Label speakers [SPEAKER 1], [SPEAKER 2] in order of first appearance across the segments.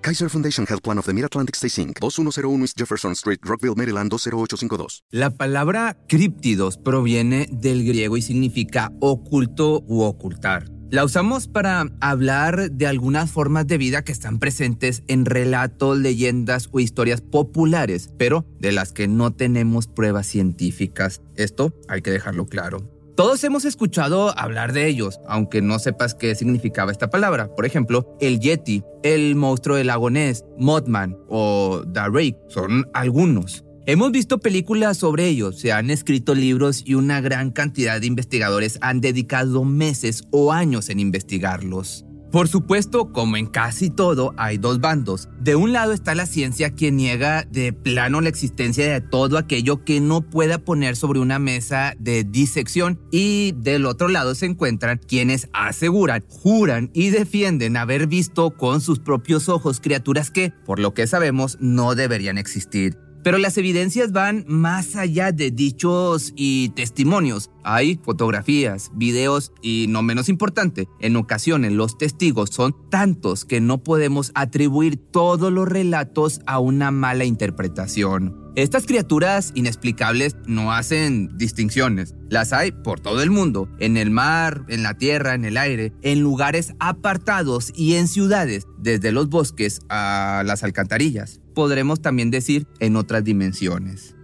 [SPEAKER 1] Kaiser Foundation Health Plan of the Mid-Atlantic Stay Inc. 2101 East Jefferson Street, Rockville, Maryland 20852.
[SPEAKER 2] La palabra críptidos proviene del griego y significa oculto u ocultar. La usamos para hablar de algunas formas de vida que están presentes en relatos, leyendas o historias populares, pero de las que no tenemos pruebas científicas. Esto hay que dejarlo claro. Todos hemos escuchado hablar de ellos, aunque no sepas qué significaba esta palabra. Por ejemplo, el Yeti, el monstruo del lago Ness, Mothman o The Rake son algunos. Hemos visto películas sobre ellos, se han escrito libros y una gran cantidad de investigadores han dedicado meses o años en investigarlos. Por supuesto, como en casi todo, hay dos bandos. De un lado está la ciencia que niega de plano la existencia de todo aquello que no pueda poner sobre una mesa de disección y del otro lado se encuentran quienes aseguran, juran y defienden haber visto con sus propios ojos criaturas que, por lo que sabemos, no deberían existir. Pero las evidencias van más allá de dichos y testimonios. Hay fotografías, videos y, no menos importante, en ocasiones los testigos son tantos que no podemos atribuir todos los relatos a una mala interpretación. Estas criaturas inexplicables no hacen distinciones. Las hay por todo el mundo, en el mar, en la tierra, en el aire, en lugares apartados y en ciudades, desde los bosques a las alcantarillas. Podremos también decir en otras dimensiones.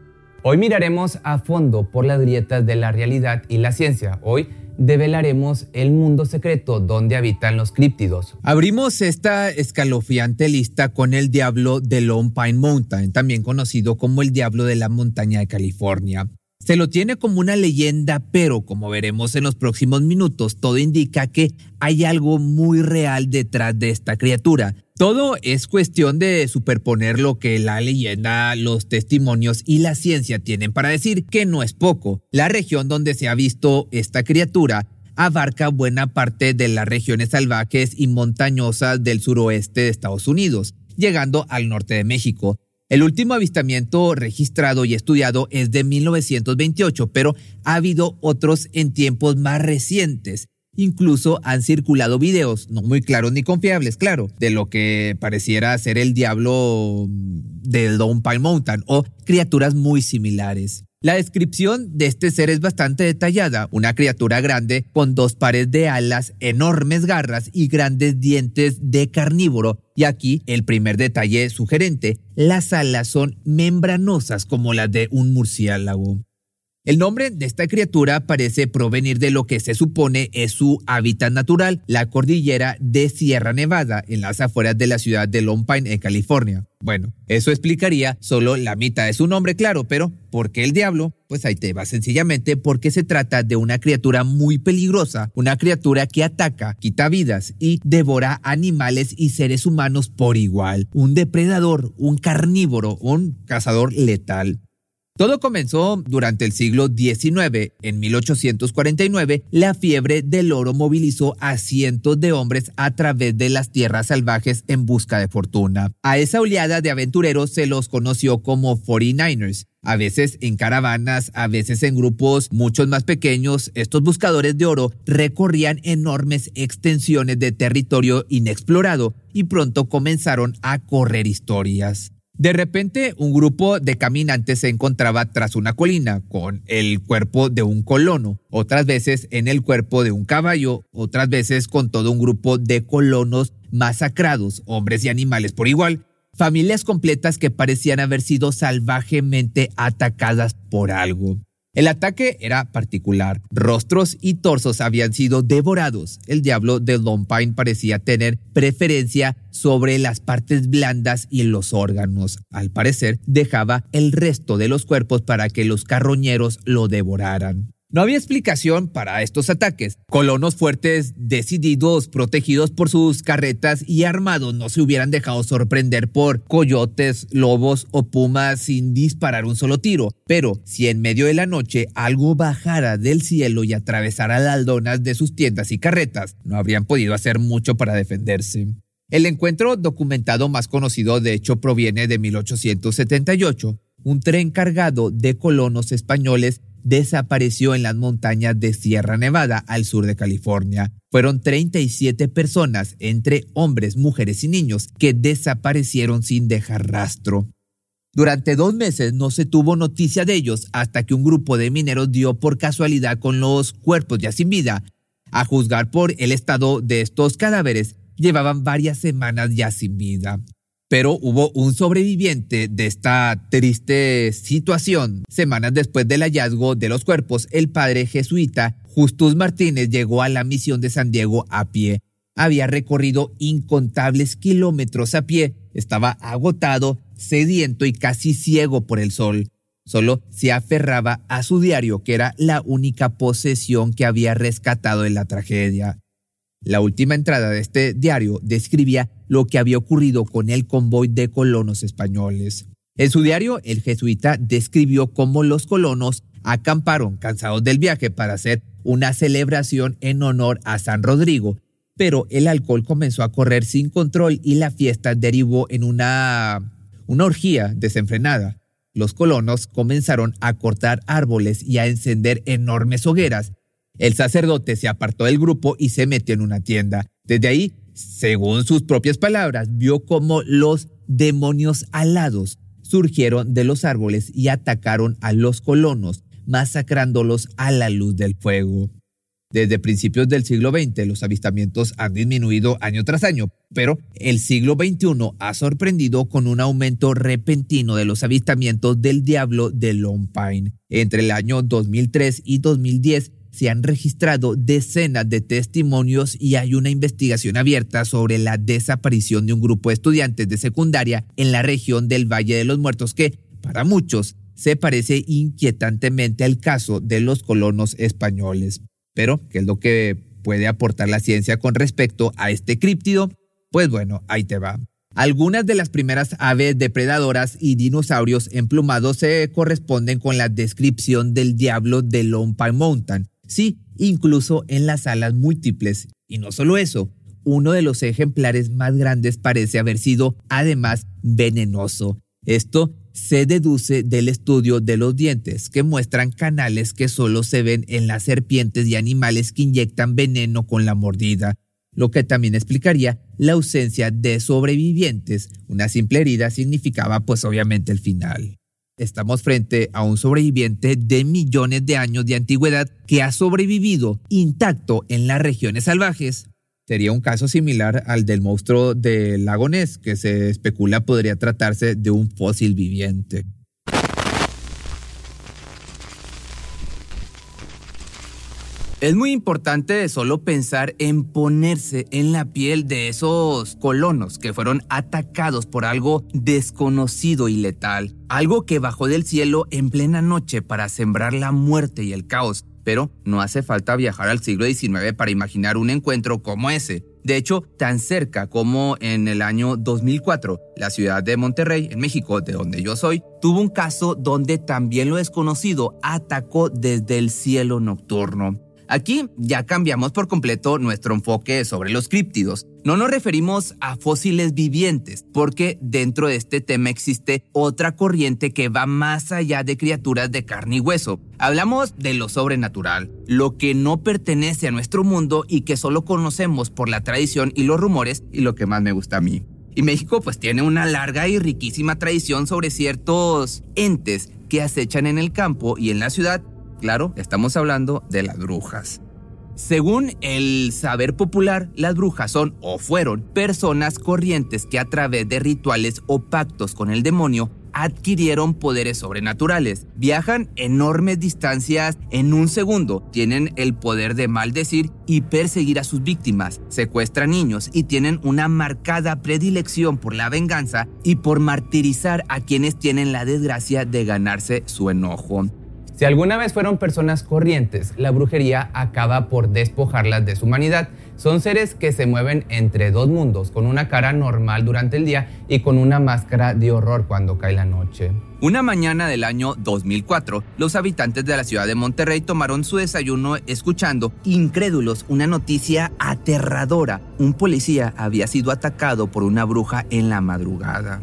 [SPEAKER 3] Hoy miraremos a fondo por las grietas de la realidad y la ciencia. Hoy develaremos el mundo secreto donde habitan los críptidos.
[SPEAKER 2] Abrimos esta escalofriante lista con el diablo de Lone Pine Mountain, también conocido como el diablo de la montaña de California. Se lo tiene como una leyenda, pero como veremos en los próximos minutos, todo indica que hay algo muy real detrás de esta criatura. Todo es cuestión de superponer lo que la leyenda, los testimonios y la ciencia tienen para decir, que no es poco. La región donde se ha visto esta criatura abarca buena parte de las regiones salvajes y montañosas del suroeste de Estados Unidos, llegando al norte de México. El último avistamiento registrado y estudiado es de 1928, pero ha habido otros en tiempos más recientes. Incluso han circulado videos, no muy claros ni confiables, claro, de lo que pareciera ser el diablo del Lone Pine Mountain o criaturas muy similares. La descripción de este ser es bastante detallada, una criatura grande con dos pares de alas, enormes garras y grandes dientes de carnívoro. Y aquí el primer detalle sugerente, las alas son membranosas como las de un murciélago. El nombre de esta criatura parece provenir de lo que se supone es su hábitat natural, la cordillera de Sierra Nevada, en las afueras de la ciudad de Lone Pine, en California. Bueno, eso explicaría solo la mitad de su nombre, claro, pero ¿por qué el diablo? Pues ahí te va sencillamente porque se trata de una criatura muy peligrosa, una criatura que ataca, quita vidas y devora animales y seres humanos por igual, un depredador, un carnívoro, un cazador letal. Todo comenzó durante el siglo XIX. En 1849, la fiebre del oro movilizó a cientos de hombres a través de las tierras salvajes en busca de fortuna. A esa oleada de aventureros se los conoció como 49ers. A veces en caravanas, a veces en grupos muchos más pequeños, estos buscadores de oro recorrían enormes extensiones de territorio inexplorado y pronto comenzaron a correr historias. De repente, un grupo de caminantes se encontraba tras una colina con el cuerpo de un colono, otras veces en el cuerpo de un caballo, otras veces con todo un grupo de colonos masacrados, hombres y animales por igual, familias completas que parecían haber sido salvajemente atacadas por algo. El ataque era particular. Rostros y torsos habían sido devorados. El diablo de Lompine parecía tener preferencia sobre las partes blandas y los órganos. Al parecer, dejaba el resto de los cuerpos para que los carroñeros lo devoraran. No había explicación para estos ataques. Colonos fuertes, decididos, protegidos por sus carretas y armados no se hubieran dejado sorprender por coyotes, lobos o pumas sin disparar un solo tiro. Pero si en medio de la noche algo bajara del cielo y atravesara las aldonas de sus tiendas y carretas, no habrían podido hacer mucho para defenderse. El encuentro documentado más conocido de hecho proviene de 1878. Un tren cargado de colonos españoles desapareció en las montañas de Sierra Nevada, al sur de California. Fueron 37 personas, entre hombres, mujeres y niños, que desaparecieron sin dejar rastro. Durante dos meses no se tuvo noticia de ellos hasta que un grupo de mineros dio por casualidad con los cuerpos ya sin vida. A juzgar por el estado de estos cadáveres, llevaban varias semanas ya sin vida. Pero hubo un sobreviviente de esta triste situación. Semanas después del hallazgo de los cuerpos, el padre jesuita Justus Martínez llegó a la misión de San Diego a pie. Había recorrido incontables kilómetros a pie, estaba agotado, sediento y casi ciego por el sol. Solo se aferraba a su diario, que era la única posesión que había rescatado en la tragedia. La última entrada de este diario describía lo que había ocurrido con el convoy de colonos españoles. En su diario, el jesuita describió cómo los colonos acamparon cansados del viaje para hacer una celebración en honor a San Rodrigo, pero el alcohol comenzó a correr sin control y la fiesta derivó en una, una orgía desenfrenada. Los colonos comenzaron a cortar árboles y a encender enormes hogueras. El sacerdote se apartó del grupo y se metió en una tienda. Desde ahí según sus propias palabras, vio cómo los demonios alados surgieron de los árboles y atacaron a los colonos, masacrándolos a la luz del fuego. Desde principios del siglo XX los avistamientos han disminuido año tras año, pero el siglo XXI ha sorprendido con un aumento repentino de los avistamientos del diablo de Long Pine. Entre el año 2003 y 2010 se han registrado decenas de testimonios y hay una investigación abierta sobre la desaparición de un grupo de estudiantes de secundaria en la región del Valle de los Muertos que, para muchos, se parece inquietantemente al caso de los colonos españoles. Pero, ¿qué es lo que puede aportar la ciencia con respecto a este críptido? Pues bueno, ahí te va. Algunas de las primeras aves depredadoras y dinosaurios emplumados se corresponden con la descripción del diablo de Pine Mountain, Sí, incluso en las alas múltiples. Y no solo eso, uno de los ejemplares más grandes parece haber sido además venenoso. Esto se deduce del estudio de los dientes, que muestran canales que solo se ven en las serpientes y animales que inyectan veneno con la mordida, lo que también explicaría la ausencia de sobrevivientes. Una simple herida significaba pues obviamente el final. Estamos frente a un sobreviviente de millones de años de antigüedad que ha sobrevivido intacto en las regiones salvajes. Sería un caso similar al del monstruo del lago Ness, que se especula podría tratarse de un fósil viviente. Es muy importante solo pensar en ponerse en la piel de esos colonos que fueron atacados por algo desconocido y letal, algo que bajó del cielo en plena noche para sembrar la muerte y el caos. Pero no hace falta viajar al siglo XIX para imaginar un encuentro como ese. De hecho, tan cerca como en el año 2004, la ciudad de Monterrey, en México, de donde yo soy, tuvo un caso donde también lo desconocido atacó desde el cielo nocturno. Aquí ya cambiamos por completo nuestro enfoque sobre los críptidos. No nos referimos a fósiles vivientes, porque dentro de este tema existe otra corriente que va más allá de criaturas de carne y hueso. Hablamos de lo sobrenatural, lo que no pertenece a nuestro mundo y que solo conocemos por la tradición y los rumores y lo que más me gusta a mí. Y México pues tiene una larga y riquísima tradición sobre ciertos entes que acechan en el campo y en la ciudad Claro, estamos hablando de las brujas. Según el saber popular, las brujas son o fueron personas corrientes que a través de rituales o pactos con el demonio adquirieron poderes sobrenaturales. Viajan enormes distancias en un segundo, tienen el poder de maldecir y perseguir a sus víctimas, secuestran niños y tienen una marcada predilección por la venganza y por martirizar a quienes tienen la desgracia de ganarse su enojo.
[SPEAKER 3] Si alguna vez fueron personas corrientes, la brujería acaba por despojarlas de su humanidad. Son seres que se mueven entre dos mundos, con una cara normal durante el día y con una máscara de horror cuando cae la noche.
[SPEAKER 2] Una mañana del año 2004, los habitantes de la ciudad de Monterrey tomaron su desayuno escuchando, incrédulos, una noticia aterradora. Un policía había sido atacado por una bruja en la madrugada.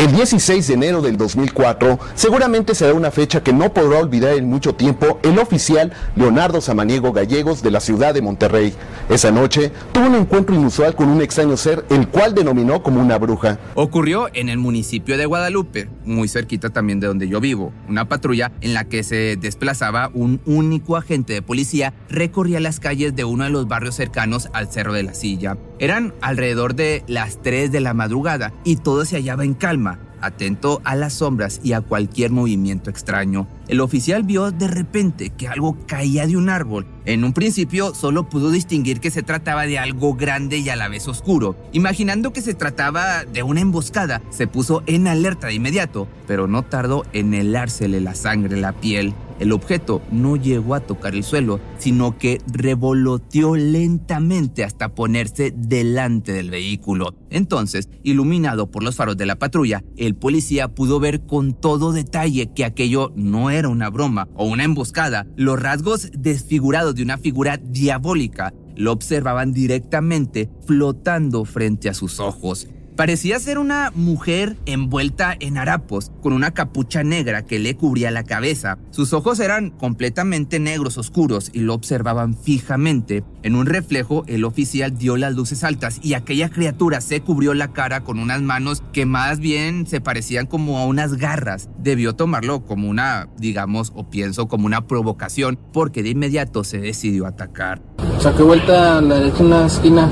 [SPEAKER 4] El 16 de enero del 2004 seguramente será una fecha que no podrá olvidar en mucho tiempo el oficial Leonardo Samaniego Gallegos de la ciudad de Monterrey. Esa noche tuvo un encuentro inusual con un extraño ser, el cual denominó como una bruja.
[SPEAKER 2] Ocurrió en el municipio de Guadalupe, muy cerquita también de donde yo vivo. Una patrulla en la que se desplazaba un único agente de policía recorría las calles de uno de los barrios cercanos al Cerro de la Silla. Eran alrededor de las 3 de la madrugada y todo se hallaba en calma atento a las sombras y a cualquier movimiento extraño. El oficial vio de repente que algo caía de un árbol. En un principio solo pudo distinguir que se trataba de algo grande y a la vez oscuro. Imaginando que se trataba de una emboscada, se puso en alerta de inmediato, pero no tardó en helársele la sangre la piel. El objeto no llegó a tocar el suelo, sino que revoloteó lentamente hasta ponerse delante del vehículo. Entonces, iluminado por los faros de la patrulla, el policía pudo ver con todo detalle que aquello no era una broma o una emboscada. Los rasgos desfigurados de una figura diabólica lo observaban directamente flotando frente a sus ojos. Parecía ser una mujer envuelta en harapos, con una capucha negra que le cubría la cabeza. Sus ojos eran completamente negros oscuros y lo observaban fijamente. En un reflejo, el oficial dio las luces altas y aquella criatura se cubrió la cara con unas manos que más bien se parecían como a unas garras. Debió tomarlo como una, digamos, o pienso como una provocación, porque de inmediato se decidió atacar.
[SPEAKER 5] Saqué vuelta a la derecha en la esquina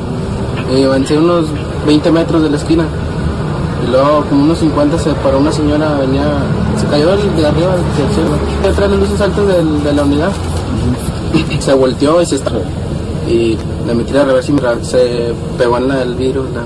[SPEAKER 5] eh, unos 20 metros de la esquina. Y luego, como unos 50, se paró una señora, venía, se cayó de arriba, se detrás de las luces altas de, la unidad. Se volteó y se estrelló. Y le metí a reversa se pegó en el vidrio. La,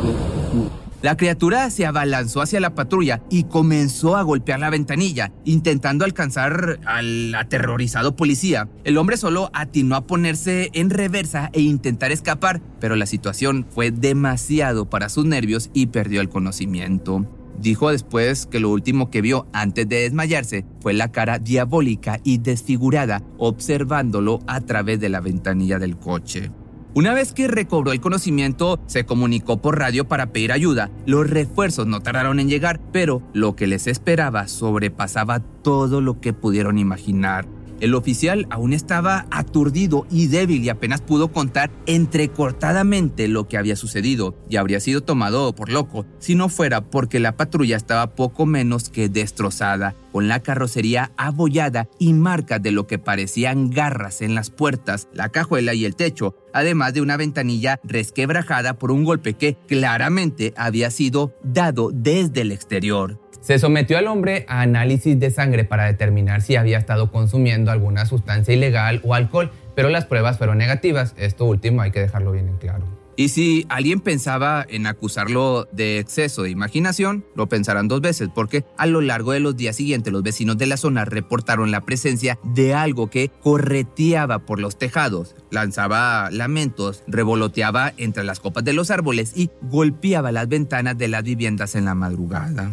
[SPEAKER 2] la criatura se abalanzó hacia la patrulla y comenzó a golpear la ventanilla, intentando alcanzar al aterrorizado policía. El hombre solo atinó a ponerse en reversa e intentar escapar, pero la situación fue demasiado para sus nervios y perdió el conocimiento. Dijo después que lo último que vio antes de desmayarse fue la cara diabólica y desfigurada observándolo a través de la ventanilla del coche. Una vez que recobró el conocimiento, se comunicó por radio para pedir ayuda. Los refuerzos no tardaron en llegar, pero lo que les esperaba sobrepasaba todo lo que pudieron imaginar. El oficial aún estaba aturdido y débil y apenas pudo contar entrecortadamente lo que había sucedido y habría sido tomado por loco si no fuera porque la patrulla estaba poco menos que destrozada, con la carrocería abollada y marcas de lo que parecían garras en las puertas, la cajuela y el techo, además de una ventanilla resquebrajada por un golpe que claramente había sido dado desde el exterior.
[SPEAKER 3] Se sometió al hombre a análisis de sangre para determinar si había estado consumiendo alguna sustancia ilegal o alcohol, pero las pruebas fueron negativas. Esto último hay que dejarlo bien en claro.
[SPEAKER 2] Y si alguien pensaba en acusarlo de exceso de imaginación, lo pensarán dos veces, porque a lo largo de los días siguientes los vecinos de la zona reportaron la presencia de algo que correteaba por los tejados, lanzaba lamentos, revoloteaba entre las copas de los árboles y golpeaba las ventanas de las viviendas en la madrugada.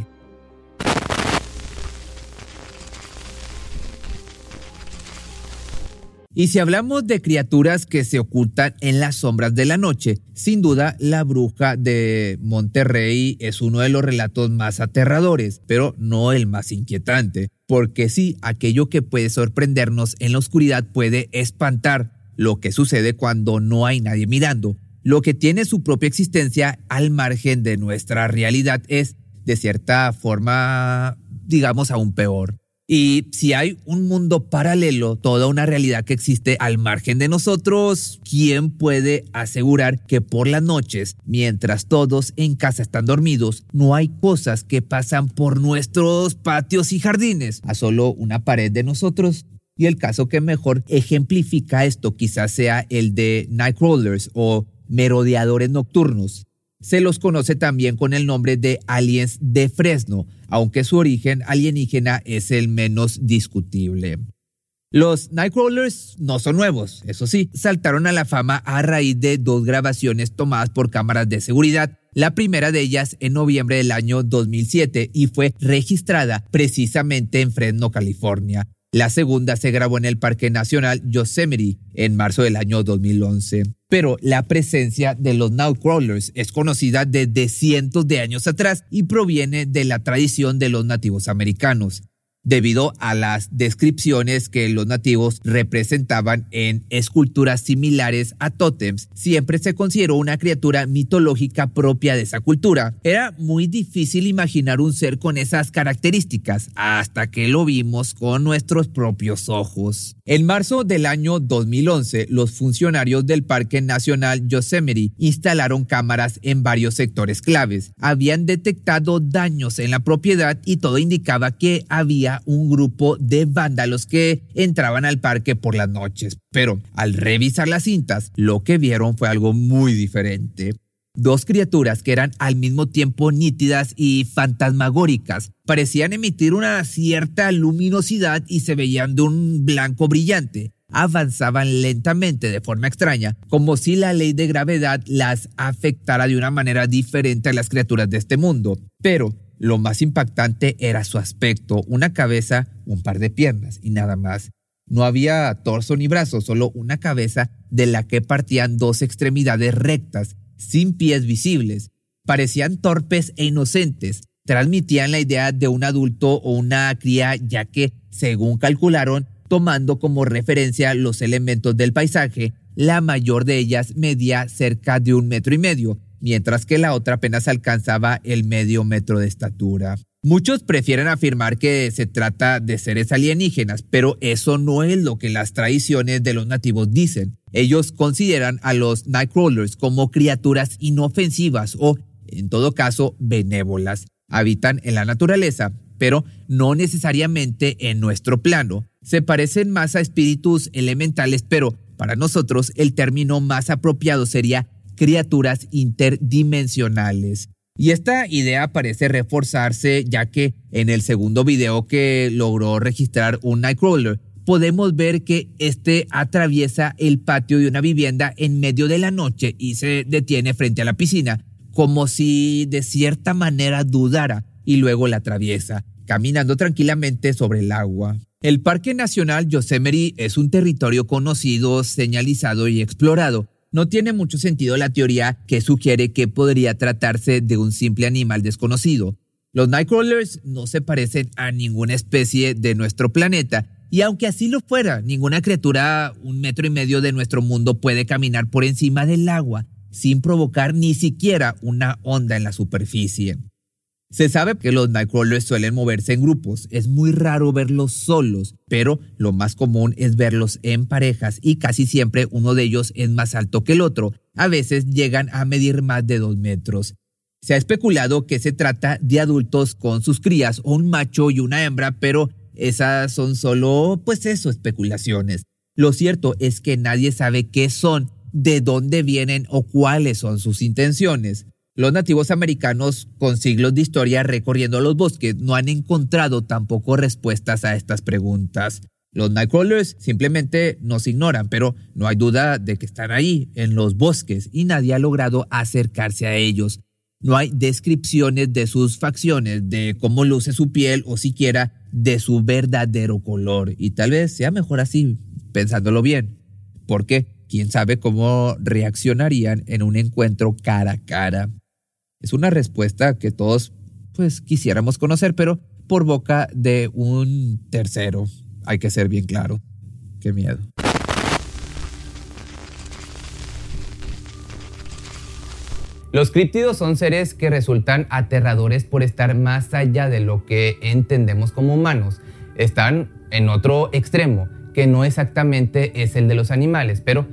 [SPEAKER 2] Y si hablamos de criaturas que se ocultan en las sombras de la noche, sin duda la bruja de Monterrey es uno de los relatos más aterradores, pero no el más inquietante, porque sí, aquello que puede sorprendernos en la oscuridad puede espantar lo que sucede cuando no hay nadie mirando. Lo que tiene su propia existencia al margen de nuestra realidad es, de cierta forma, digamos, aún peor. Y si hay un mundo paralelo, toda una realidad que existe al margen de nosotros, ¿quién puede asegurar que por las noches, mientras todos en casa están dormidos, no hay cosas que pasan por nuestros patios y jardines a solo una pared de nosotros? Y el caso que mejor ejemplifica esto quizás sea el de Nightcrawlers o merodeadores nocturnos. Se los conoce también con el nombre de aliens de Fresno, aunque su origen alienígena es el menos discutible. Los Nightcrawlers no son nuevos, eso sí, saltaron a la fama a raíz de dos grabaciones tomadas por cámaras de seguridad. La primera de ellas en noviembre del año 2007 y fue registrada precisamente en Fresno, California. La segunda se grabó en el Parque Nacional Yosemite en marzo del año 2011. Pero la presencia de los Nightcrawlers es conocida desde cientos de años atrás y proviene de la tradición de los nativos americanos debido a las descripciones que los nativos representaban en esculturas similares a tótems. Siempre se consideró una criatura mitológica propia de esa cultura. Era muy difícil imaginar un ser con esas características hasta que lo vimos con nuestros propios ojos. En marzo del año 2011, los funcionarios del Parque Nacional Yosemite instalaron cámaras en varios sectores claves. Habían detectado daños en la propiedad y todo indicaba que había un grupo de vándalos que entraban al parque por las noches. Pero al revisar las cintas, lo que vieron fue algo muy diferente. Dos criaturas que eran al mismo tiempo nítidas y fantasmagóricas parecían emitir una cierta luminosidad y se veían de un blanco brillante. Avanzaban lentamente de forma extraña, como si la ley de gravedad las afectara de una manera diferente a las criaturas de este mundo. Pero lo más impactante era su aspecto, una cabeza, un par de piernas y nada más. No había torso ni brazos, solo una cabeza de la que partían dos extremidades rectas, sin pies visibles. Parecían torpes e inocentes, transmitían la idea de un adulto o una cría, ya que, según calcularon, tomando como referencia los elementos del paisaje, la mayor de ellas medía cerca de un metro y medio, mientras que la otra apenas alcanzaba el medio metro de estatura. Muchos prefieren afirmar que se trata de seres alienígenas, pero eso no es lo que las tradiciones de los nativos dicen. Ellos consideran a los Nightcrawlers como criaturas inofensivas o, en todo caso, benévolas. Habitan en la naturaleza, pero no necesariamente en nuestro plano. Se parecen más a espíritus elementales, pero para nosotros el término más apropiado sería criaturas interdimensionales. Y esta idea parece reforzarse ya que en el segundo video que logró registrar un Nightcrawler, podemos ver que este atraviesa el patio de una vivienda en medio de la noche y se detiene frente a la piscina, como si de cierta manera dudara y luego la atraviesa, caminando tranquilamente sobre el agua. El Parque Nacional Yosemite es un territorio conocido, señalizado y explorado, no tiene mucho sentido la teoría que sugiere que podría tratarse de un simple animal desconocido. Los Nightcrawlers no se parecen a ninguna especie de nuestro planeta, y aunque así lo fuera, ninguna criatura un metro y medio de nuestro mundo puede caminar por encima del agua sin provocar ni siquiera una onda en la superficie. Se sabe que los Nightcrawlers suelen moverse en grupos, es muy raro verlos solos, pero lo más común es verlos en parejas y casi siempre uno de ellos es más alto que el otro, a veces llegan a medir más de dos metros. Se ha especulado que se trata de adultos con sus crías, un macho y una hembra, pero esas son solo, pues eso, especulaciones. Lo cierto es que nadie sabe qué son, de dónde vienen o cuáles son sus intenciones. Los nativos americanos, con siglos de historia recorriendo los bosques, no han encontrado tampoco respuestas a estas preguntas. Los Nightcrawlers simplemente nos ignoran, pero no hay duda de que están ahí, en los bosques, y nadie ha logrado acercarse a ellos. No hay descripciones de sus facciones, de cómo luce su piel o siquiera de su verdadero color. Y tal vez sea mejor así, pensándolo bien. Porque quién sabe cómo reaccionarían en un encuentro cara a cara. Es una respuesta que todos pues quisiéramos conocer, pero por boca de un tercero. Hay que ser bien claro. Qué miedo.
[SPEAKER 3] Los críptidos son seres que resultan aterradores por estar más allá de lo que entendemos como humanos. Están en otro extremo, que no exactamente es el de los animales, pero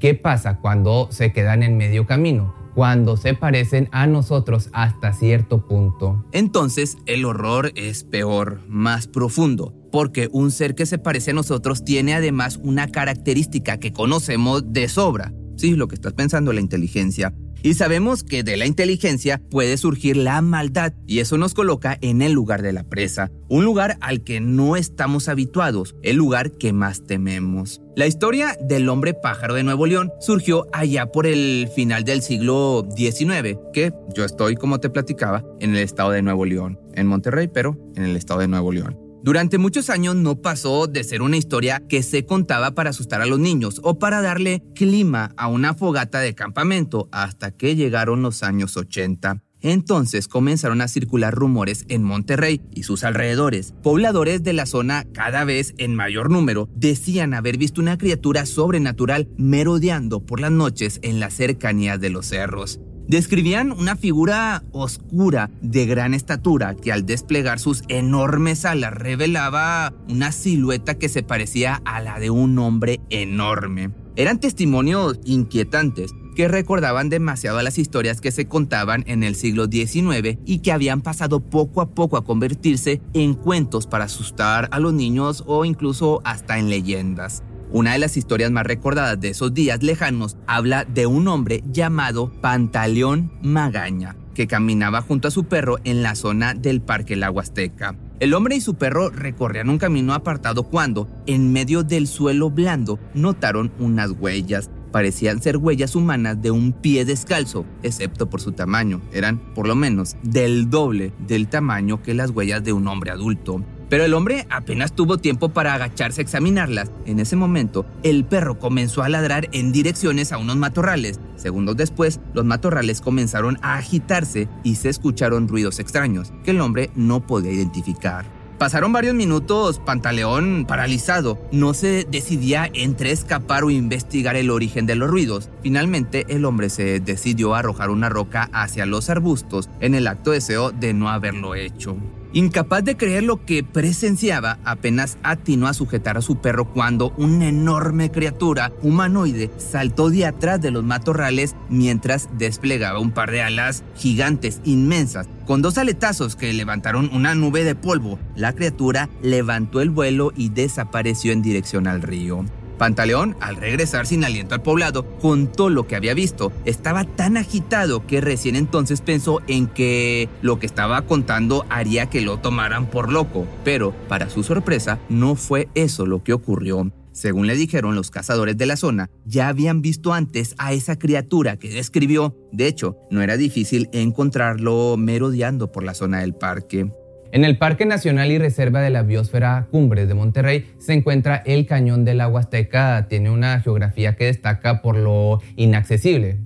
[SPEAKER 3] ¿qué pasa cuando se quedan en medio camino? Cuando se parecen a nosotros hasta cierto punto.
[SPEAKER 6] Entonces el horror es peor, más profundo, porque un ser que se parece a nosotros tiene además una característica que conocemos de sobra. Sí, lo que estás pensando, la inteligencia.
[SPEAKER 2] Y sabemos que de la inteligencia puede surgir la maldad y eso nos coloca en el lugar de la presa, un lugar al que no estamos habituados, el lugar que más tememos. La historia del hombre pájaro de Nuevo León surgió allá por el final del siglo XIX, que yo estoy, como te platicaba, en el estado de Nuevo León, en Monterrey, pero en el estado de Nuevo León. Durante muchos años no pasó de ser una historia que se contaba para asustar a los niños o para darle clima a una fogata de campamento hasta que llegaron los años 80. Entonces comenzaron a circular rumores en Monterrey y sus alrededores. Pobladores de la zona, cada vez en mayor número, decían haber visto una criatura sobrenatural merodeando por las noches en las cercanías de los cerros. Describían una figura oscura de gran estatura que al desplegar sus enormes alas revelaba una silueta que se parecía a la de un hombre enorme. Eran testimonios inquietantes que recordaban demasiado a las historias que se contaban en el siglo XIX y que habían pasado poco a poco a convertirse en cuentos para asustar a los niños o incluso hasta en leyendas. Una de las historias más recordadas de esos días lejanos habla de un hombre llamado Pantaleón Magaña, que caminaba junto a su perro en la zona del Parque La Huasteca. El hombre y su perro recorrían un camino apartado cuando, en medio del suelo blando, notaron unas huellas. Parecían ser huellas humanas de un pie descalzo, excepto por su tamaño. Eran, por lo menos, del doble del tamaño que las huellas de un hombre adulto. Pero el hombre apenas tuvo tiempo para agacharse a examinarlas. En ese momento, el perro comenzó a ladrar en direcciones a unos matorrales. Segundos después, los matorrales comenzaron a agitarse y se escucharon ruidos extraños que el hombre no podía identificar. Pasaron varios minutos, Pantaleón paralizado. No se decidía entre escapar o investigar el origen de los ruidos. Finalmente, el hombre se decidió a arrojar una roca hacia los arbustos en el acto deseo de no haberlo hecho. Incapaz de creer lo que presenciaba, apenas atinó a sujetar a su perro cuando una enorme criatura humanoide saltó de atrás de los matorrales mientras desplegaba un par de alas gigantes inmensas. Con dos aletazos que levantaron una nube de polvo, la criatura levantó el vuelo y desapareció en dirección al río. Pantaleón, al regresar sin aliento al poblado, contó lo que había visto. Estaba tan agitado que recién entonces pensó en que lo que estaba contando haría que lo tomaran por loco. Pero, para su sorpresa, no fue eso lo que ocurrió. Según le dijeron los cazadores de la zona, ya habían visto antes a esa criatura que describió. De hecho, no era difícil encontrarlo merodeando por la zona del parque.
[SPEAKER 3] En el Parque Nacional y Reserva de la Biosfera Cumbres de Monterrey se encuentra el Cañón de la Huasteca. Tiene una geografía que destaca por lo inaccesible.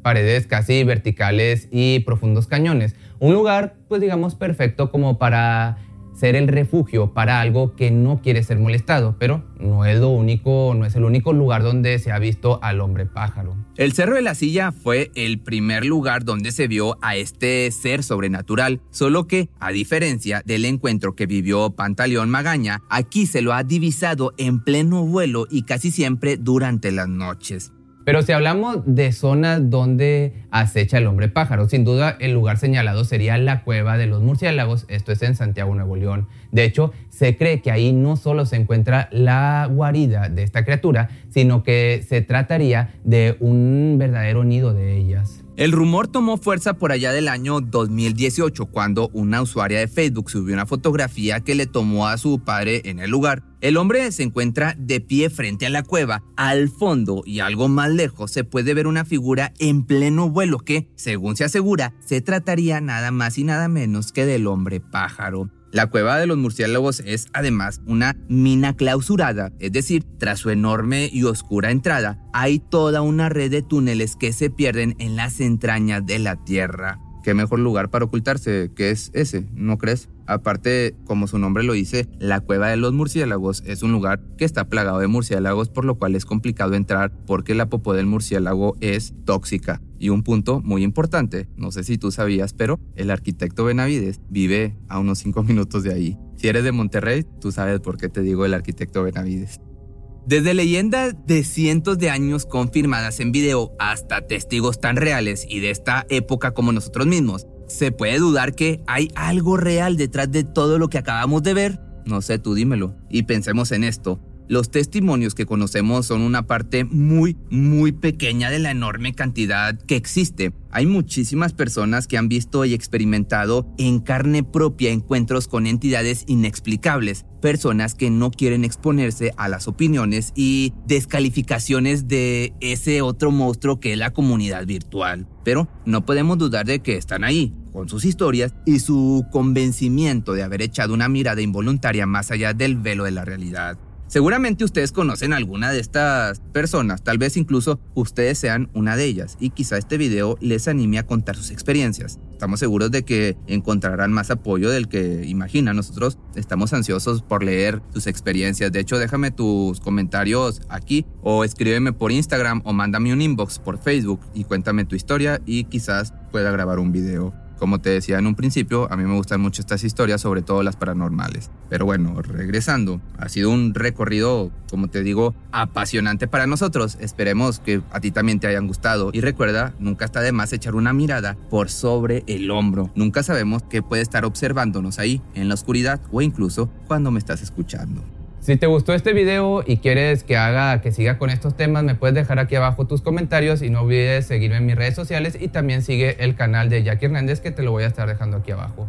[SPEAKER 3] Paredes casi verticales y profundos cañones. Un lugar, pues digamos, perfecto como para ser el refugio para algo que no quiere ser molestado, pero no es lo único, no es el único lugar donde se ha visto al hombre pájaro.
[SPEAKER 2] El Cerro de la Silla fue el primer lugar donde se vio a este ser sobrenatural, solo que, a diferencia del encuentro que vivió Pantaleón Magaña, aquí se lo ha divisado en pleno vuelo y casi siempre durante las noches.
[SPEAKER 3] Pero si hablamos de zonas donde acecha el hombre pájaro, sin duda el lugar señalado sería la cueva de los murciélagos, esto es en Santiago, Nuevo León. De hecho, se cree que ahí no solo se encuentra la guarida de esta criatura, sino que se trataría de un verdadero nido de ellas.
[SPEAKER 2] El rumor tomó fuerza por allá del año 2018 cuando una usuaria de Facebook subió una fotografía que le tomó a su padre en el lugar. El hombre se encuentra de pie frente a la cueva. Al fondo y algo más lejos se puede ver una figura en pleno vuelo que, según se asegura, se trataría nada más y nada menos que del hombre pájaro. La cueva de los murciélagos es además una mina clausurada, es decir, tras su enorme y oscura entrada, hay toda una red de túneles que se pierden en las entrañas de la Tierra. ¿Qué mejor lugar para ocultarse que es ese, no crees? Aparte, como su nombre lo dice, la cueva de los murciélagos es un lugar que está plagado de murciélagos, por lo cual es complicado entrar porque la popó del murciélago es tóxica. Y un punto muy importante, no sé si tú sabías, pero el arquitecto Benavides vive a unos 5 minutos de ahí. Si eres de Monterrey, tú sabes por qué te digo el arquitecto Benavides. Desde leyendas de cientos de años confirmadas en video hasta testigos tan reales y de esta época como nosotros mismos, ¿se puede dudar que hay algo real detrás de todo lo que acabamos de ver? No sé, tú dímelo. Y pensemos en esto. Los testimonios que conocemos son una parte muy, muy pequeña de la enorme cantidad que existe. Hay muchísimas personas que han visto y experimentado en carne propia encuentros con entidades inexplicables, personas que no quieren exponerse a las opiniones y descalificaciones de ese otro monstruo que es la comunidad virtual. Pero no podemos dudar de que están ahí, con sus historias y su convencimiento de haber echado una mirada involuntaria más allá del velo de la realidad. Seguramente ustedes conocen alguna de estas personas, tal vez incluso ustedes sean una de ellas y quizá este video les anime a contar sus experiencias. Estamos seguros de que encontrarán más apoyo del que imaginan. Nosotros estamos ansiosos por leer tus experiencias. De hecho, déjame tus comentarios aquí o escríbeme por Instagram o mándame un inbox por Facebook y cuéntame tu historia y quizás pueda grabar un video. Como te decía en un principio, a mí me gustan mucho estas historias, sobre todo las paranormales. Pero bueno, regresando, ha sido un recorrido, como te digo, apasionante para nosotros. Esperemos que a ti también te hayan gustado. Y recuerda, nunca está de más echar una mirada por sobre el hombro. Nunca sabemos qué puede estar observándonos ahí, en la oscuridad o incluso cuando me estás escuchando.
[SPEAKER 3] Si te gustó este video y quieres que haga, que siga con estos temas, me puedes dejar aquí abajo tus comentarios y no olvides seguirme en mis redes sociales y también sigue el canal de Jackie Hernández que te lo voy a estar dejando aquí abajo.